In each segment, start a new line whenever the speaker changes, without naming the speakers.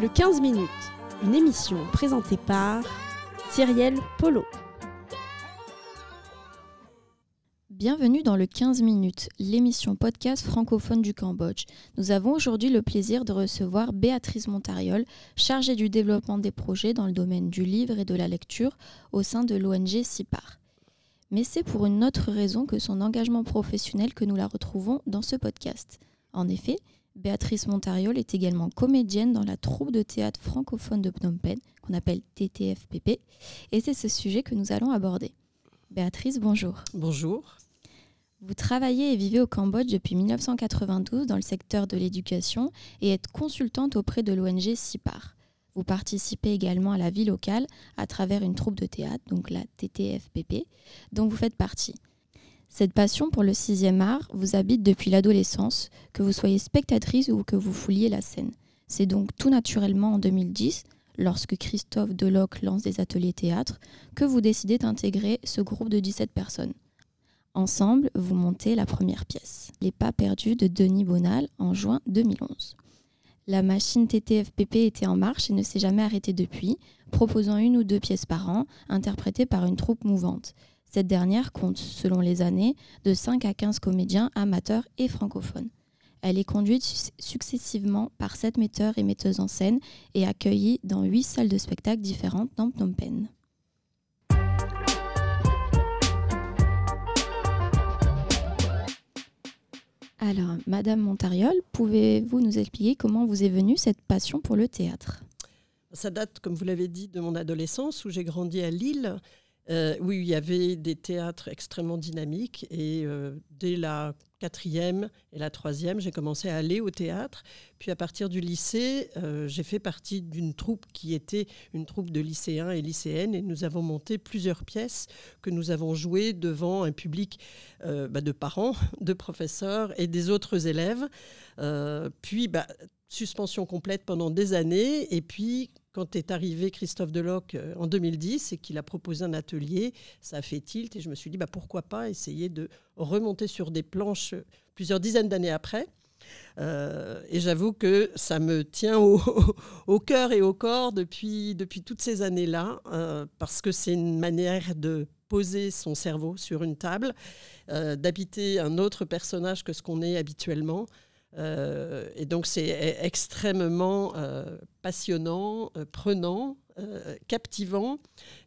Le 15 minutes, une émission présentée par Cyrielle Polo.
Bienvenue dans le 15 minutes, l'émission podcast francophone du Cambodge. Nous avons aujourd'hui le plaisir de recevoir Béatrice Montariol, chargée du développement des projets dans le domaine du livre et de la lecture au sein de l'ONG CIPAR. Mais c'est pour une autre raison que son engagement professionnel que nous la retrouvons dans ce podcast. En effet, Béatrice Montariol est également comédienne dans la troupe de théâtre francophone de Phnom Penh, qu'on appelle TTFPP, et c'est ce sujet que nous allons aborder. Béatrice, bonjour.
Bonjour.
Vous travaillez et vivez au Cambodge depuis 1992 dans le secteur de l'éducation et êtes consultante auprès de l'ONG CIPAR. Vous participez également à la vie locale à travers une troupe de théâtre, donc la TTFPP, dont vous faites partie. Cette passion pour le sixième art vous habite depuis l'adolescence, que vous soyez spectatrice ou que vous fouliez la scène. C'est donc tout naturellement en 2010, lorsque Christophe Deloc lance des ateliers théâtre, que vous décidez d'intégrer ce groupe de 17 personnes. Ensemble, vous montez la première pièce, Les pas perdus de Denis Bonal, en juin 2011. La machine TTFPP était en marche et ne s'est jamais arrêtée depuis, proposant une ou deux pièces par an, interprétées par une troupe mouvante. Cette dernière compte, selon les années, de 5 à 15 comédiens amateurs et francophones. Elle est conduite successivement par sept metteurs et metteuses en scène et accueillie dans huit salles de spectacle différentes dans Phnom Penh. Alors, Madame Montariol, pouvez-vous nous expliquer comment vous est venue cette passion pour le théâtre?
Ça date, comme vous l'avez dit, de mon adolescence où j'ai grandi à Lille euh, oui, il y avait des théâtres extrêmement dynamiques et euh, dès la quatrième et la troisième, j'ai commencé à aller au théâtre. Puis à partir du lycée, euh, j'ai fait partie d'une troupe qui était une troupe de lycéens et lycéennes et nous avons monté plusieurs pièces que nous avons jouées devant un public bah, de parents, de professeurs et des autres élèves. puis bah, suspension complète pendant des années et puis quand est arrivé Christophe Deloc euh, en 2010 et qu'il a proposé un atelier, ça a fait tilt et je me suis dit bah, pourquoi pas essayer de remonter sur des planches plusieurs dizaines d'années après. Euh, et j'avoue que ça me tient au, cœur et au corps depuis, depuis toutes ces années-là, euh, parce que c'est une manière de poser son cerveau sur une table, d'habiter un autre personnage que ce qu'on est habituellement. Euh, et donc c'est e-, extrêmement euh, passionnant, euh, prenant, captivant,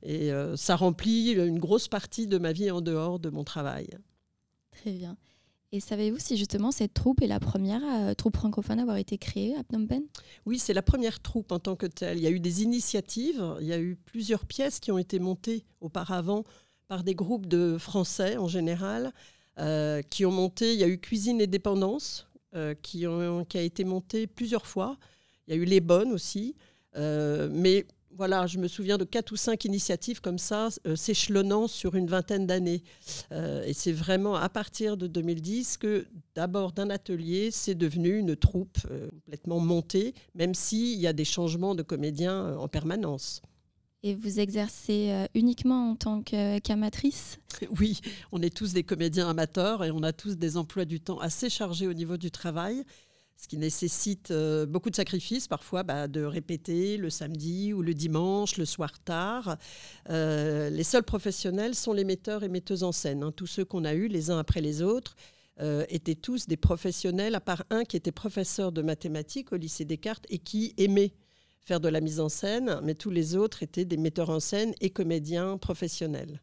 et ça remplit une grosse partie de ma vie en dehors de mon travail.
Très bien. Et savez-vous si justement cette troupe est la première troupe francophone à avoir été créée à Phnom Penh?
Oui, c'est la première troupe en tant que telle. Il y a eu des initiatives, il y a eu plusieurs pièces qui ont été montées auparavant par des groupes de Français en général, qui ont monté, il y a eu Cuisine et Dépendance, euh, qui, a été montée plusieurs fois. Il y a eu les bonnes aussi. Euh, mais voilà, je me souviens de quatre ou cinq initiatives comme ça, euh, s'échelonnant sur une vingtaine d'années. et c'est vraiment à partir de 2010 que, d'abord d'un atelier, c'est devenu une troupe complètement montée, même s'il y a des changements de comédiens en permanence.
Et vous exercez euh, uniquement en tant qu'amatrice?
Oui, on est tous des comédiens amateurs et on a tous des emplois du temps assez chargés au niveau du travail, ce qui nécessite euh, beaucoup de sacrifices, parfois bah, de répéter le samedi ou le dimanche, le soir tard. Euh, les seuls professionnels sont les metteurs et metteuses en scène. Hein. Tous ceux qu'on a eus les uns après les autres. étaient tous des professionnels, à part un qui était professeur de mathématiques au lycée Descartes et qui aimait faire de la mise en scène, mais tous les autres étaient des metteurs en scène et comédiens professionnels.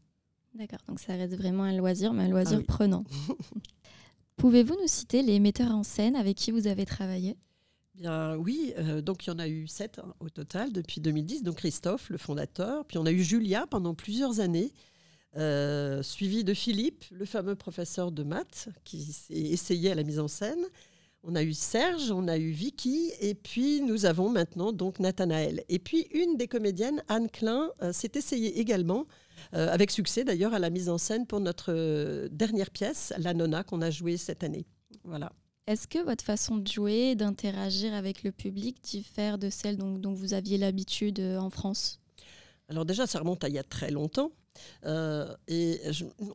D'accord, donc ça reste vraiment un loisir, mais un loisir ah prenant. Pouvez-vous nous citer les metteurs en scène avec qui vous avez travaillé?
Bien, oui, euh, donc il y en a eu sept hein, au total depuis 2010. Donc Christophe, le fondateur, puis on a eu Julia pendant plusieurs années, euh, suivi de Philippe, le fameux professeur de maths qui s'est essayé à la mise en scène. On a eu Serge, on a eu Vicky, et puis nous avons maintenant donc Nathanaël. Et puis une des comédiennes, Anne Klein, euh, s'est essayée également, euh, avec succès d'ailleurs, à la mise en scène pour notre euh, dernière pièce, La Nonna, qu'on a jouée cette année. Voilà.
Est-ce que votre façon de jouer, d'interagir avec le public diffère de celle dont, dont vous aviez l'habitude en France?
Alors déjà, ça remonte à il y a très longtemps. Euh, et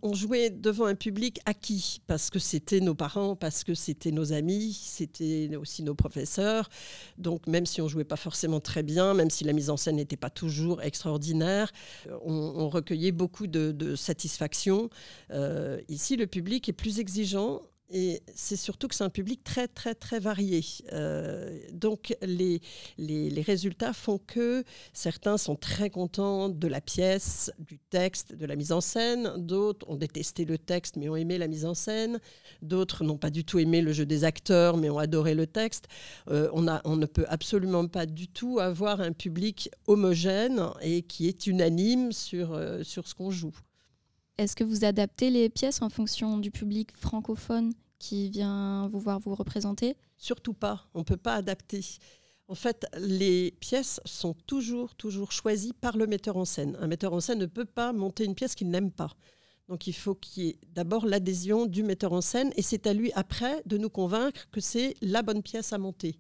on jouait devant un public acquis, parce que c'était nos parents, parce que c'était nos amis, c'était aussi nos professeurs. Donc même si on jouait pas forcément très bien, même si la mise en scène n'était pas toujours extraordinaire, euh, on, recueillait beaucoup de, satisfaction. Euh, ici, le public est plus exigeant et c'est surtout que c'est un public très, très, très varié. Euh, donc, les, les, résultats font que certains sont très contents de la pièce, du texte, de la mise en scène. D'autres ont détesté le texte, mais ont aimé la mise en scène. D'autres n'ont pas du tout aimé le jeu des acteurs, mais ont adoré le texte. Euh, on, a, on ne peut absolument pas du tout avoir un public homogène et qui est unanime sur, euh, sur ce qu'on joue.
Est-ce que vous adaptez les pièces en fonction du public francophone? Qui vient vous voir vous représenter
Surtout pas, on ne peut pas adapter. En fait, les pièces sont toujours, toujours choisies par le metteur en scène. Un metteur en scène ne peut pas monter une pièce qu'il n'aime pas. Donc il faut qu'il y ait d'abord l'adhésion du metteur en scène et c'est à lui après de nous convaincre que c'est la bonne pièce à monter.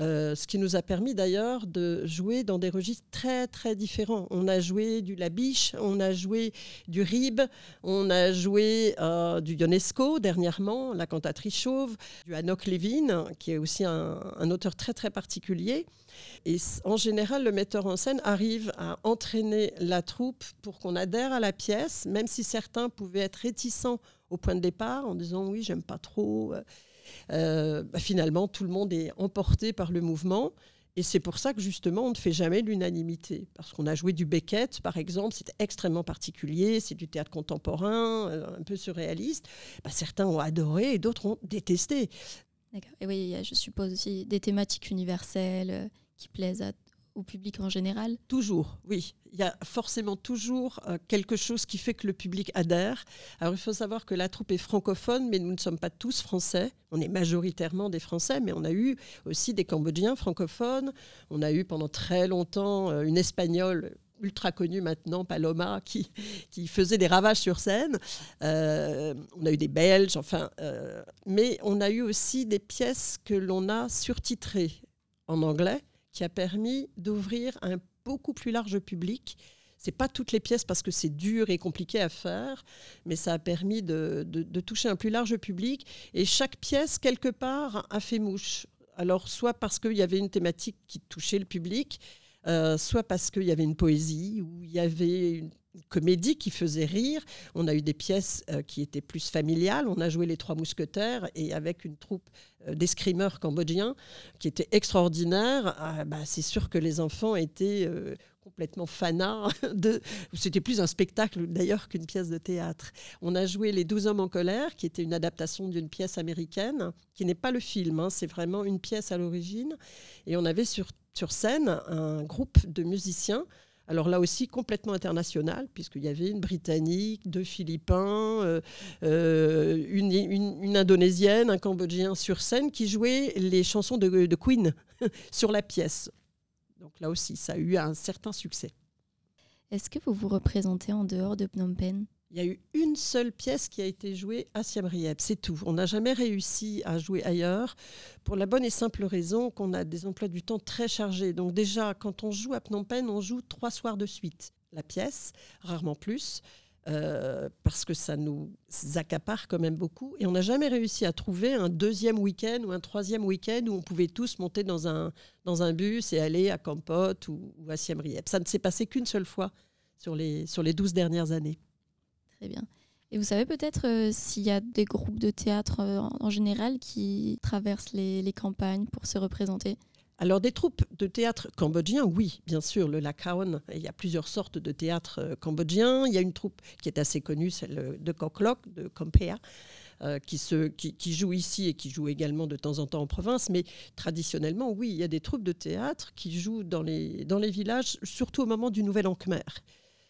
Euh, ce qui nous a permis d'ailleurs de jouer dans des registres très très différents. On a joué du Labiche, on a joué du Rib, on a joué euh, du Ionesco dernièrement, la cantatrice chauve, du Hanok Levin, qui est aussi un, un, auteur très très particulier. Et en général, le metteur en scène arrive à entraîner la troupe pour qu'on adhère à la pièce, même si certains pouvaient être réticents au point de départ en disant oui, j'aime pas trop. Euh, bah, finalement, tout le monde est emporté par le mouvement. Et c'est pour ça que justement, on ne fait jamais l'unanimité. Parce qu'on a joué du Beckett, par exemple, c'est extrêmement particulier, c'est du théâtre contemporain, euh, un peu surréaliste. Bah, certains ont adoré et d'autres ont détesté.
D'accord. Et oui, je suppose aussi des thématiques universelles euh, qui plaisent à au public en général
Toujours, oui. Il y a forcément toujours euh, quelque chose qui fait que le public adhère. Alors il faut savoir que la troupe est francophone, mais nous ne sommes pas tous français. On est majoritairement des Français, mais on a eu aussi des Cambodgiens francophones. On a eu pendant très longtemps euh, une Espagnole ultra connue maintenant, Paloma, qui, faisait des ravages sur scène. Euh, on a eu des Belges, enfin, mais on a eu aussi des pièces que l'on a surtitrées en anglais qui a permis d'ouvrir un beaucoup plus large public. C'est pas toutes les pièces parce que c'est dur et compliqué à faire, mais ça a permis de, toucher un plus large public. Et chaque pièce, quelque part, a fait mouche. Alors, soit parce qu'il y avait une thématique qui touchait le public, euh, soit parce qu'il y avait une poésie, ou il y avait une comédie qui faisait rire. On a eu des pièces euh, qui étaient plus familiales. On a joué Les Trois Mousquetaires et avec une troupe euh, d'escrimeurs cambodgiens qui était extraordinaire. Ah, bah, c'est sûr que les enfants étaient euh, complètement fanats. De... C'était plus un spectacle d'ailleurs qu'une pièce de théâtre. On a joué Les Douze Hommes en colère, qui était une adaptation d'une pièce américaine, qui n'est pas le film, hein, c'est vraiment une pièce à l'origine. Et on avait sur, sur scène un groupe de musiciens alors là aussi complètement international, puisqu'il y avait une Britannique, deux Philippins, euh, euh, une, Indonésienne, un Cambodgien sur scène qui jouaient les chansons de, de Queen sur la pièce. Donc là aussi, ça a eu un certain succès.
Est-ce que vous vous représentez en dehors de Phnom Penh?
Il y a eu une seule pièce qui a été jouée à Siem Reap, c'est tout. On n'a jamais réussi à jouer ailleurs pour la bonne et simple raison qu'on a des emplois du temps très chargés. Donc déjà, quand on joue à Phnom Penh, on joue trois soirs de suite la pièce, rarement plus. Euh, parce que ça nous accapare quand même beaucoup. Et on n'a jamais réussi à trouver un deuxième week-end ou un troisième week-end où on pouvait tous monter dans un, dans un bus et aller à Kampot ou, à Siem Reap. Ça ne s'est passé qu'une seule fois sur les, sur les 12 dernières années.
Très bien. Et vous savez peut-être euh, s'il y a des groupes de théâtre euh, en général qui traversent les, campagnes pour se représenter?
Alors des troupes de théâtre cambodgien, oui, bien sûr, le Lakaon, il y a plusieurs sortes de théâtre euh, cambodgien. Il y a une troupe qui est assez connue, celle de Koklok, de Kompea, qui, joue ici et qui joue également de temps en temps en province. Mais traditionnellement, oui, il y a des troupes de théâtre qui jouent dans les, dans les villages, surtout au moment du Nouvel An Khmer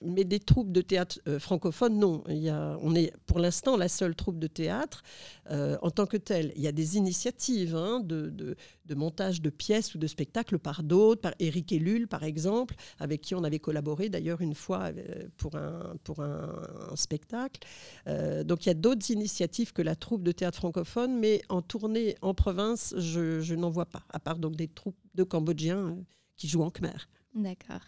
mais des troupes de théâtre euh, francophones, non. Il y a, on est pour l'instant la seule troupe de théâtre euh, en tant que telle. Il y a des initiatives hein, de, montage de pièces ou de spectacles par d'autres, par Éric Ellul par exemple, avec qui on avait collaboré d'ailleurs une fois euh, pour un, spectacle. donc il y a d'autres initiatives que la troupe de théâtre francophone, mais en tournée en province, je, je n'en vois pas, à part donc des troupes de Cambodgiens qui jouent en Khmer.
D'accord.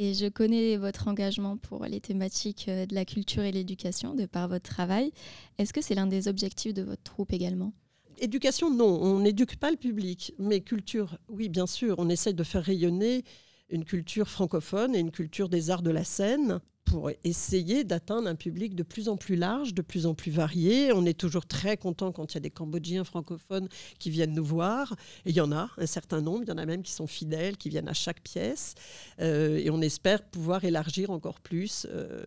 Et je connais votre engagement pour les thématiques euh, de la culture et l'éducation de par votre travail. Est-ce que c'est l'un des objectifs de votre troupe également?
Éducation, non, on n'éduque pas le public, mais culture, oui, bien sûr, on essaye de faire rayonner une culture francophone et une culture des arts de la scène pour essayer d'atteindre un public de plus en plus large, de plus en plus varié. On est toujours très content quand il y a des Cambodgiens francophones qui viennent nous voir. Il y en a un certain nombre, il y en a même qui sont fidèles, qui viennent à chaque pièce. Euh, et on espère pouvoir élargir encore plus euh,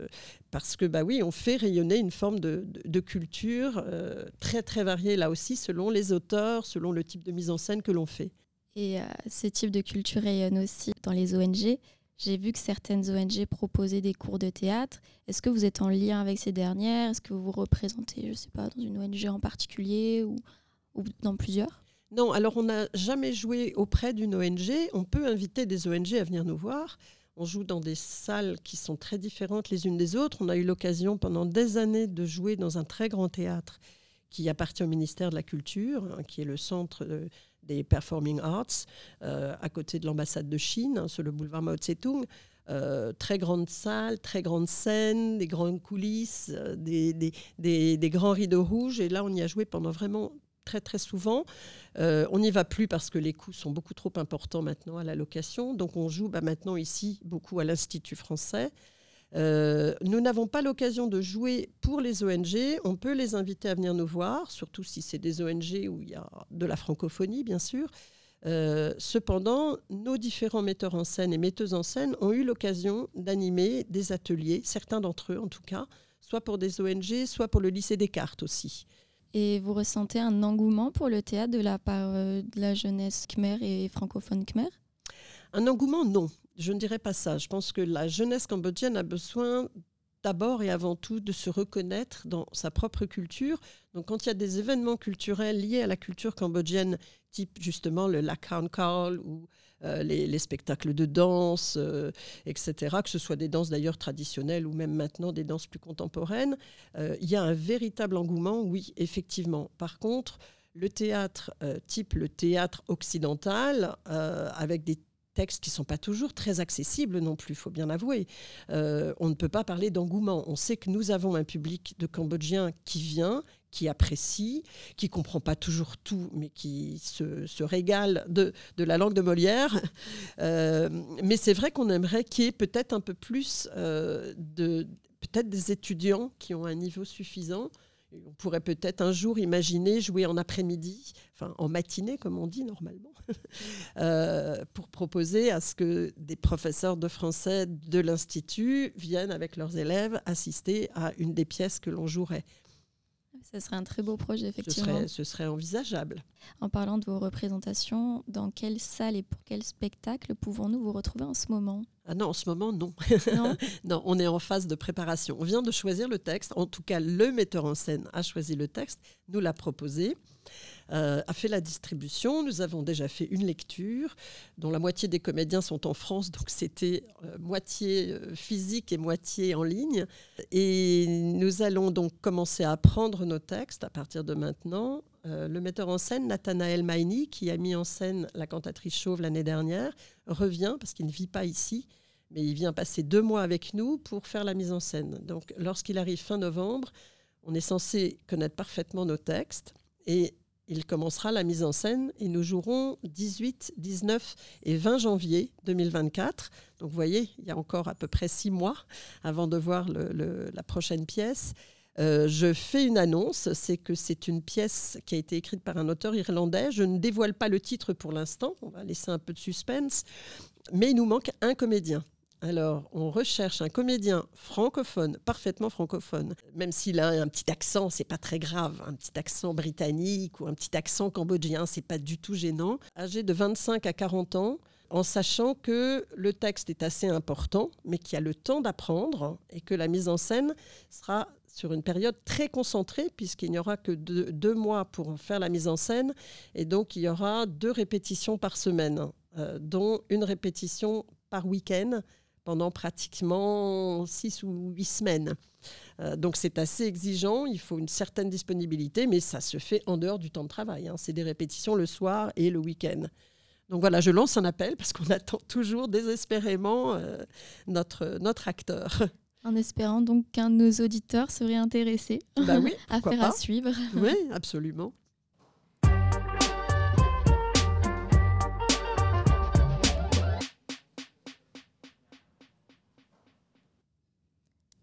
parce que, bah oui, on fait rayonner une forme de, culture euh, très, très variée là aussi, selon les auteurs, selon le type de mise en scène que l'on fait.
Et ce type de culture rayonne aussi dans les ONG. J'ai vu que certaines ONG proposaient des cours de théâtre. Est-ce que vous êtes en lien avec ces dernières? Est-ce que vous vous représentez, je ne sais pas, dans une ONG en particulier ou, dans plusieurs?
Non, alors on n'a jamais joué auprès d'une ONG. On peut inviter des ONG à venir nous voir. On joue dans des salles qui sont très différentes les unes des autres. On a eu l'occasion pendant des années de jouer dans un très grand théâtre qui appartient au ministère de la Culture, hein, qui est le centre de, des Performing Arts, euh, à côté de l'ambassade de Chine, hein, sur le boulevard Mao Tse-tung. Euh, très grande salle, très grande scène, des grandes coulisses, euh, des, des, des, grands rideaux rouges. Et là, on y a joué pendant vraiment très très souvent. on n'y va plus parce que les coûts sont beaucoup trop importants maintenant à la location. Donc on joue bah, maintenant ici beaucoup à l'Institut français. Euh, nous n'avons pas l'occasion de jouer pour les ONG. On peut les inviter à venir nous voir, surtout si c'est des ONG où il y a de la francophonie, bien sûr. Euh, cependant, nos différents metteurs en scène et metteuses en scène ont eu l'occasion d'animer des ateliers, certains d'entre eux en tout cas, soit pour des ONG, soit pour le lycée Descartes aussi.
Et vous ressentez un engouement pour le théâtre de la part euh, de la jeunesse khmer et francophone khmer?
Un engouement, non je ne dirais pas ça. Je pense que la jeunesse cambodgienne a besoin d'abord et avant tout de se reconnaître dans sa propre culture. Donc quand il y a des événements culturels liés à la culture cambodgienne, type justement le Lakan Call ou euh, les, spectacles de danse, euh, etc., que ce soit des danses d'ailleurs traditionnelles ou même maintenant des danses plus contemporaines, euh, il y a un véritable engouement, oui, effectivement. Par contre, le théâtre, type le théâtre occidental, avec des textes qui ne sont pas toujours très accessibles non plus, il faut bien l'avouer. Euh, on ne peut pas parler d'engouement. On sait que nous avons un public de Cambodgiens qui vient, qui apprécie, qui comprend pas toujours tout, mais qui se, régale de, la langue de Molière. Euh, mais c'est vrai qu'on aimerait qu'il y ait peut-être un peu plus euh, de peut-être des étudiants qui ont un niveau suffisant on pourrait peut-être un jour imaginer jouer en après-midi, enfin en matinée comme on dit normalement, euh, pour proposer à ce que des professeurs de français de l'Institut viennent avec leurs élèves assister à une des pièces que l'on jouerait.
Ce serait un très beau projet, effectivement.
Ce serait, envisageable.
En parlant de vos représentations, dans quelle salle et pour quel spectacle pouvons-nous vous retrouver en ce moment?
Ah non, en ce moment, non. Non? on est en phase de préparation. On vient de choisir le texte. En tout cas, le metteur en scène a choisi le texte, nous l'a proposé. Euh, a fait la distribution. Nous avons déjà fait une lecture, dont la moitié des comédiens sont en France, donc c'était euh, moitié euh, physique et moitié en ligne. Et nous allons donc commencer à apprendre nos textes à partir de maintenant. Le metteur en scène, Nathanaël Maini, qui a mis en scène la cantatrice chauve l'année dernière, revient parce qu'il ne vit pas ici mais il vient passer deux mois avec nous pour faire la mise en scène. Donc lorsqu'il arrive fin novembre, on est censé connaître parfaitement nos textes et il commencera la mise en scène et nous jouerons 18, 19 et 20 janvier 2024. Donc vous voyez, il y a encore à peu près six mois avant de voir la prochaine pièce. Euh, je fais une annonce, c'est que c'est une pièce qui a été écrite par un auteur irlandais. Je ne dévoile pas le titre pour l'instant, on va laisser un peu de suspense, mais il nous manque un comédien. Alors, on recherche un comédien francophone, parfaitement francophone, même s'il a un petit accent, c'est pas très grave, un petit accent britannique ou un petit accent cambodgien, c'est pas du tout gênant, âgé de 25 à 40 ans, en sachant que le texte est assez important, mais qu'il y a le temps d'apprendre et que la mise en scène sera sur une période très concentrée, puisqu'il n'y aura que deux, mois pour faire la mise en scène, et donc il y aura deux répétitions par semaine, euh, dont une répétition par week-end pendant pratiquement six ou huit semaines. Euh, donc c'est assez exigeant, il faut une certaine disponibilité, mais ça se fait en dehors du temps de travail. Hein. C'est des répétitions le soir et le week-end. Donc voilà, je lance un appel parce qu'on attend toujours désespérément euh, notre, notre acteur.
En espérant donc qu'un de nos auditeurs serait intéressé
bah oui,
à faire
pas.
à suivre.
Oui, absolument.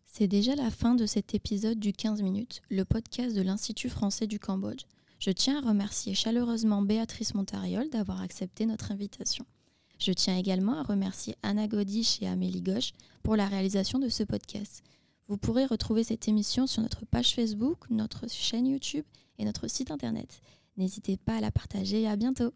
C'est déjà la fin de cet épisode du 15 minutes, le podcast de l'Institut français du Cambodge. Je tiens à remercier chaleureusement Béatrice Montariol d'avoir accepté notre invitation. Je tiens également à remercier Anna Godich et Amélie Gauche pour la réalisation de ce podcast. Vous pourrez retrouver cette émission sur notre page Facebook, notre chaîne YouTube et notre site internet. N'hésitez pas à la partager et à bientôt.